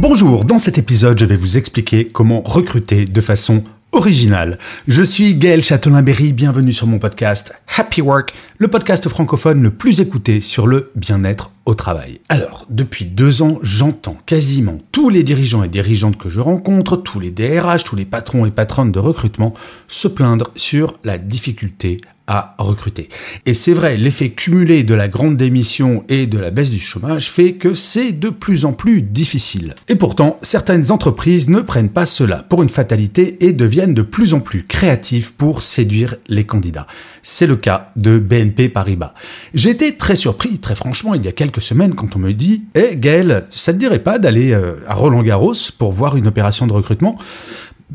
Bonjour, dans cet épisode, je vais vous expliquer comment recruter de façon originale. Je suis Gaël Châtelain-Berry, bienvenue sur mon podcast Happy Work, le podcast francophone le plus écouté sur le bien-être au travail. Alors, depuis deux ans, j'entends quasiment tous les dirigeants et dirigeantes que je rencontre, tous les DRH, tous les patrons et patronnes de recrutement se plaindre sur la difficulté à recruter. Et c'est vrai, l'effet cumulé de la grande démission et de la baisse du chômage fait que c'est de plus en plus difficile. Et pourtant, certaines entreprises ne prennent pas cela pour une fatalité et deviennent de plus en plus créatives pour séduire les candidats. C'est le cas de BNP Paribas. Été très surpris, très franchement, il y a quelques semaines quand on me dit "Eh Gaël, ça te dirait pas d'aller euh, à Roland Garros pour voir une opération de recrutement?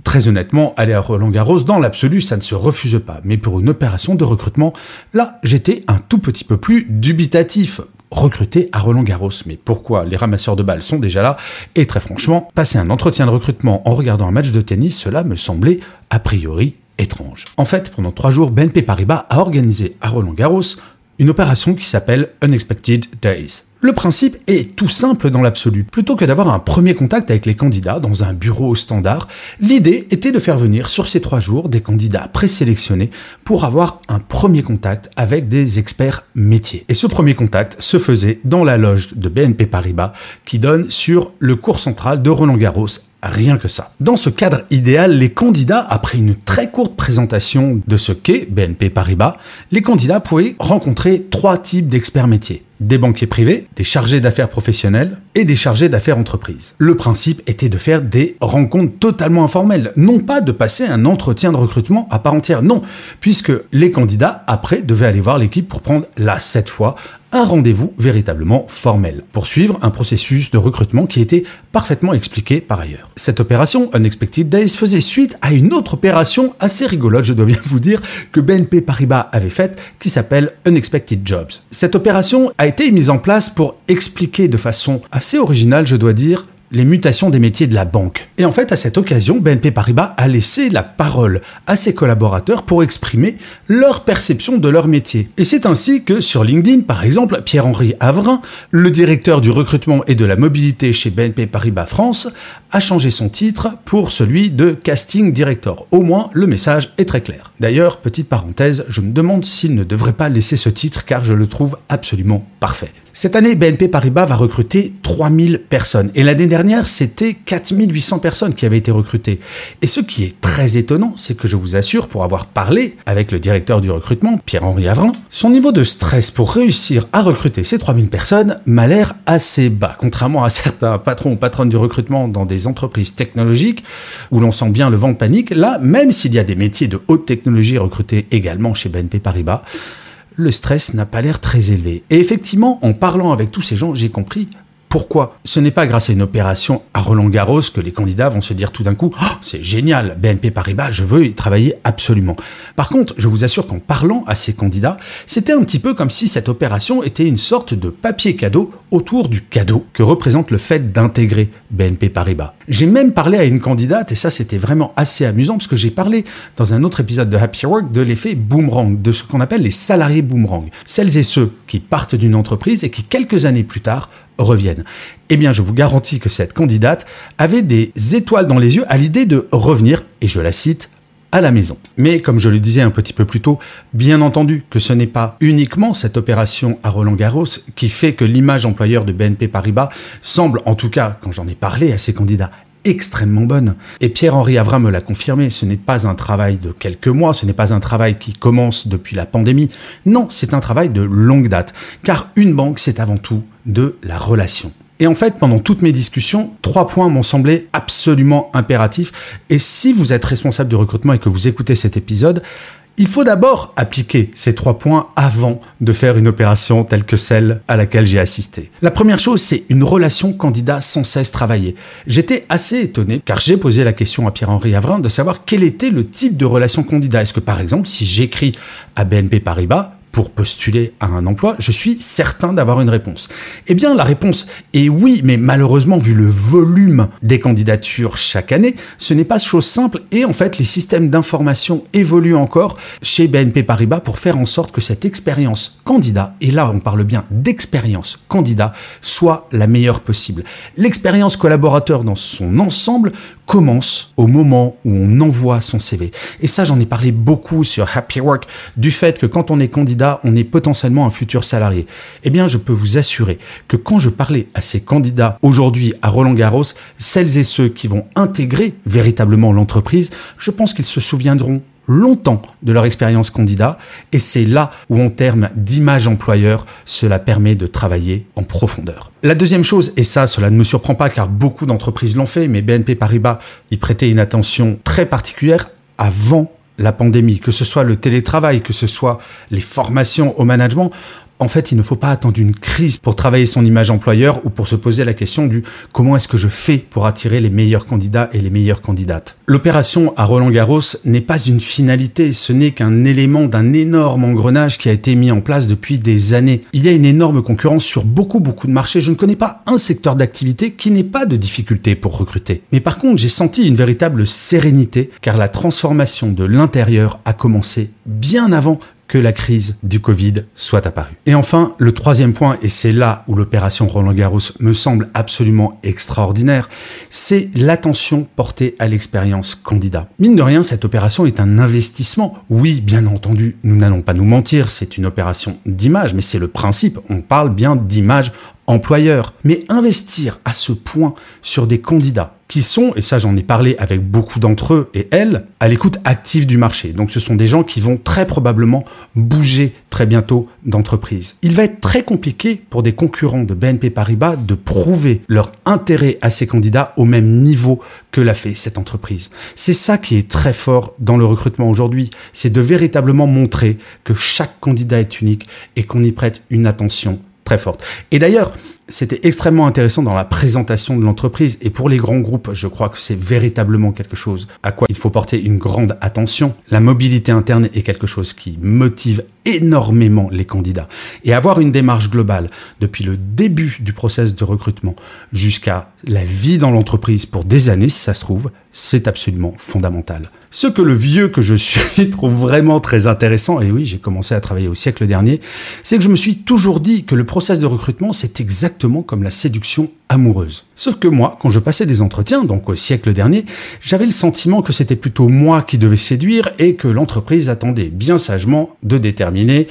Très honnêtement, aller à Roland Garros, dans l'absolu, ça ne se refuse pas. Mais pour une opération de recrutement, là, j'étais un tout petit peu plus dubitatif. Recruter à Roland Garros. Mais pourquoi? Les ramasseurs de balles sont déjà là. Et très franchement, passer un entretien de recrutement en regardant un match de tennis, cela me semblait a priori étrange. En fait, pendant trois jours, BNP Paribas a organisé à Roland Garros une opération qui s'appelle Unexpected Days. Le principe est tout simple dans l'absolu. Plutôt que d'avoir un premier contact avec les candidats dans un bureau standard, l'idée était de faire venir sur ces trois jours des candidats présélectionnés pour avoir un premier contact avec des experts métiers. Et ce premier contact se faisait dans la loge de BNP Paribas qui donne sur le cours central de Roland Garros Rien que ça. Dans ce cadre idéal, les candidats, après une très courte présentation de ce qu'est BNP Paribas, les candidats pouvaient rencontrer trois types d'experts métiers des banquiers privés, des chargés d'affaires professionnels et des chargés d'affaires entreprises. Le principe était de faire des rencontres totalement informelles, non pas de passer un entretien de recrutement à part entière, non, puisque les candidats, après, devaient aller voir l'équipe pour prendre, là, cette fois, un rendez-vous véritablement formel, pour suivre un processus de recrutement qui était parfaitement expliqué par ailleurs. Cette opération Unexpected Days faisait suite à une autre opération assez rigolote, je dois bien vous dire, que BNP Paribas avait faite, qui s'appelle Unexpected Jobs. Cette opération a été mise en place pour expliquer de façon assez originale, je dois dire, les mutations des métiers de la banque. Et en fait, à cette occasion, BNP Paribas a laissé la parole à ses collaborateurs pour exprimer leur perception de leur métier. Et c'est ainsi que sur LinkedIn, par exemple, Pierre-Henri Avrin, le directeur du recrutement et de la mobilité chez BNP Paribas France, a changé son titre pour celui de Casting Director. Au moins, le message est très clair. D'ailleurs, petite parenthèse, je me demande s'il ne devrait pas laisser ce titre car je le trouve absolument parfait. Cette année, BNP Paribas va recruter 3000 personnes. Et l'année dernière, c'était 4800 personnes qui avaient été recrutées. Et ce qui est très étonnant, c'est que je vous assure, pour avoir parlé avec le directeur du recrutement, Pierre-Henri Avrin, son niveau de stress pour réussir à recruter ces 3000 personnes m'a l'air assez bas. Contrairement à certains patrons ou patronnes du recrutement dans des entreprises technologiques, où l'on sent bien le vent de panique, là, même s'il y a des métiers de haute technologie recrutés également chez BNP Paribas, le stress n'a pas l'air très élevé. Et effectivement, en parlant avec tous ces gens, j'ai compris pourquoi? Ce n'est pas grâce à une opération à Roland Garros que les candidats vont se dire tout d'un coup oh, c'est génial, BNP Paribas, je veux y travailler absolument. Par contre, je vous assure qu'en parlant à ces candidats, c'était un petit peu comme si cette opération était une sorte de papier cadeau autour du cadeau que représente le fait d'intégrer BNP Paribas. J'ai même parlé à une candidate et ça c'était vraiment assez amusant parce que j'ai parlé dans un autre épisode de Happy Work de l'effet boomerang, de ce qu'on appelle les salariés boomerang. Celles et ceux qui partent d'une entreprise et qui quelques années plus tard reviennent. Eh bien, je vous garantis que cette candidate avait des étoiles dans les yeux à l'idée de revenir, et je la cite, à la maison. Mais comme je le disais un petit peu plus tôt, bien entendu que ce n'est pas uniquement cette opération à Roland Garros qui fait que l'image employeur de BNP Paribas semble, en tout cas quand j'en ai parlé à ces candidats, extrêmement bonne. Et Pierre-Henri Avrin me l'a confirmé, ce n'est pas un travail de quelques mois, ce n'est pas un travail qui commence depuis la pandémie. Non, c'est un travail de longue date. Car une banque, c'est avant tout de la relation. Et en fait, pendant toutes mes discussions, trois points m'ont semblé absolument impératifs. Et si vous êtes responsable du recrutement et que vous écoutez cet épisode, il faut d'abord appliquer ces trois points avant de faire une opération telle que celle à laquelle j'ai assisté. La première chose, c'est une relation candidat sans cesse travaillée. J'étais assez étonné car j'ai posé la question à Pierre-Henri Avrin de savoir quel était le type de relation candidat. Est-ce que par exemple, si j'écris à BNP Paribas, pour postuler à un emploi, je suis certain d'avoir une réponse. Eh bien, la réponse est oui, mais malheureusement, vu le volume des candidatures chaque année, ce n'est pas chose simple et en fait, les systèmes d'information évoluent encore chez BNP Paribas pour faire en sorte que cette expérience candidat, et là on parle bien d'expérience candidat, soit la meilleure possible. L'expérience collaborateur dans son ensemble commence au moment où on envoie son CV. Et ça, j'en ai parlé beaucoup sur Happy Work, du fait que quand on est candidat, on est potentiellement un futur salarié. Eh bien, je peux vous assurer que quand je parlais à ces candidats aujourd'hui à Roland Garros, celles et ceux qui vont intégrer véritablement l'entreprise, je pense qu'ils se souviendront longtemps de leur expérience candidat et c'est là où en termes d'image employeur, cela permet de travailler en profondeur. La deuxième chose, et ça cela ne me surprend pas car beaucoup d'entreprises l'ont fait, mais BNP Paribas y prêtait une attention très particulière avant la pandémie, que ce soit le télétravail, que ce soit les formations au management, en fait, il ne faut pas attendre une crise pour travailler son image employeur ou pour se poser la question du comment est-ce que je fais pour attirer les meilleurs candidats et les meilleures candidates. L'opération à Roland Garros n'est pas une finalité, ce n'est qu'un élément d'un énorme engrenage qui a été mis en place depuis des années. Il y a une énorme concurrence sur beaucoup beaucoup de marchés. Je ne connais pas un secteur d'activité qui n'ait pas de difficultés pour recruter. Mais par contre, j'ai senti une véritable sérénité car la transformation de l'intérieur a commencé bien avant la crise du Covid soit apparue. Et enfin, le troisième point, et c'est là où l'opération Roland Garros me semble absolument extraordinaire, c'est l'attention portée à l'expérience candidat. Mine de rien, cette opération est un investissement. Oui, bien entendu, nous n'allons pas nous mentir, c'est une opération d'image, mais c'est le principe, on parle bien d'image employeur. Mais investir à ce point sur des candidats qui sont, et ça j'en ai parlé avec beaucoup d'entre eux et elles, à l'écoute active du marché. Donc ce sont des gens qui vont très probablement bouger très bientôt d'entreprise. Il va être très compliqué pour des concurrents de BNP Paribas de prouver leur intérêt à ces candidats au même niveau que l'a fait cette entreprise. C'est ça qui est très fort dans le recrutement aujourd'hui, c'est de véritablement montrer que chaque candidat est unique et qu'on y prête une attention très forte. Et d'ailleurs, c'était extrêmement intéressant dans la présentation de l'entreprise et pour les grands groupes, je crois que c'est véritablement quelque chose à quoi il faut porter une grande attention. La mobilité interne est quelque chose qui motive énormément les candidats et avoir une démarche globale depuis le début du process de recrutement jusqu'à la vie dans l'entreprise pour des années si ça se trouve, c'est absolument fondamental. Ce que le vieux que je suis trouve vraiment très intéressant, et oui, j'ai commencé à travailler au siècle dernier, c'est que je me suis toujours dit que le process de recrutement, c'est exactement comme la séduction Sauf que moi, quand je passais des entretiens, donc au siècle dernier, j'avais le sentiment que c'était plutôt moi qui devais séduire et que l'entreprise attendait bien sagement de déterminer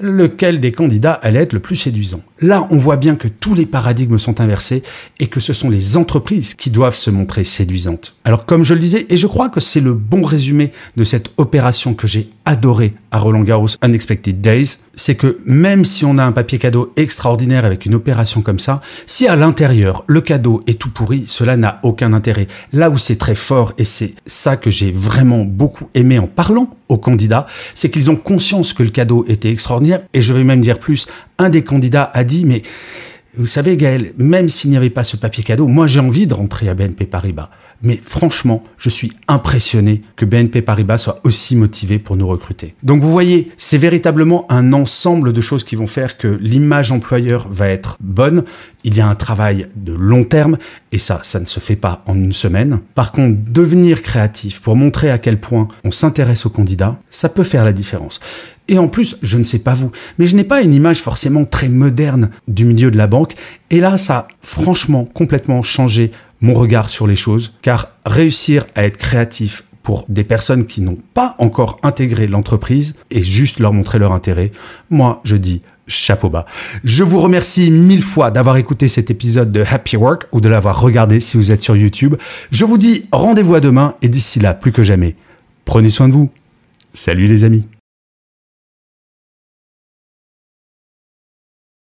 lequel des candidats allait être le plus séduisant. Là, on voit bien que tous les paradigmes sont inversés et que ce sont les entreprises qui doivent se montrer séduisantes. Alors comme je le disais, et je crois que c'est le bon résumé de cette opération que j'ai adorée à Roland Garros Unexpected Days, c'est que même si on a un papier cadeau extraordinaire avec une opération comme ça, si à l'intérieur le cadeau est tout pourri, cela n'a aucun intérêt. Là où c'est très fort, et c'est ça que j'ai vraiment beaucoup aimé en parlant aux candidats, c'est qu'ils ont conscience que le cadeau était extraordinaire, et je vais même dire plus, un des candidats a dit, mais vous savez Gaël, même s'il n'y avait pas ce papier cadeau, moi j'ai envie de rentrer à BNP Paribas. Mais franchement, je suis impressionné que BNP Paribas soit aussi motivé pour nous recruter. Donc vous voyez, c'est véritablement un ensemble de choses qui vont faire que l'image employeur va être bonne. Il y a un travail de long terme et ça, ça ne se fait pas en une semaine. Par contre, devenir créatif pour montrer à quel point on s'intéresse aux candidats, ça peut faire la différence. Et en plus, je ne sais pas vous, mais je n'ai pas une image forcément très moderne du milieu de la banque. Et là, ça a franchement complètement changé mon regard sur les choses, car réussir à être créatif pour des personnes qui n'ont pas encore intégré l'entreprise et juste leur montrer leur intérêt, moi je dis chapeau bas. Je vous remercie mille fois d'avoir écouté cet épisode de Happy Work ou de l'avoir regardé si vous êtes sur YouTube. Je vous dis rendez-vous à demain et d'ici là, plus que jamais, prenez soin de vous. Salut les amis.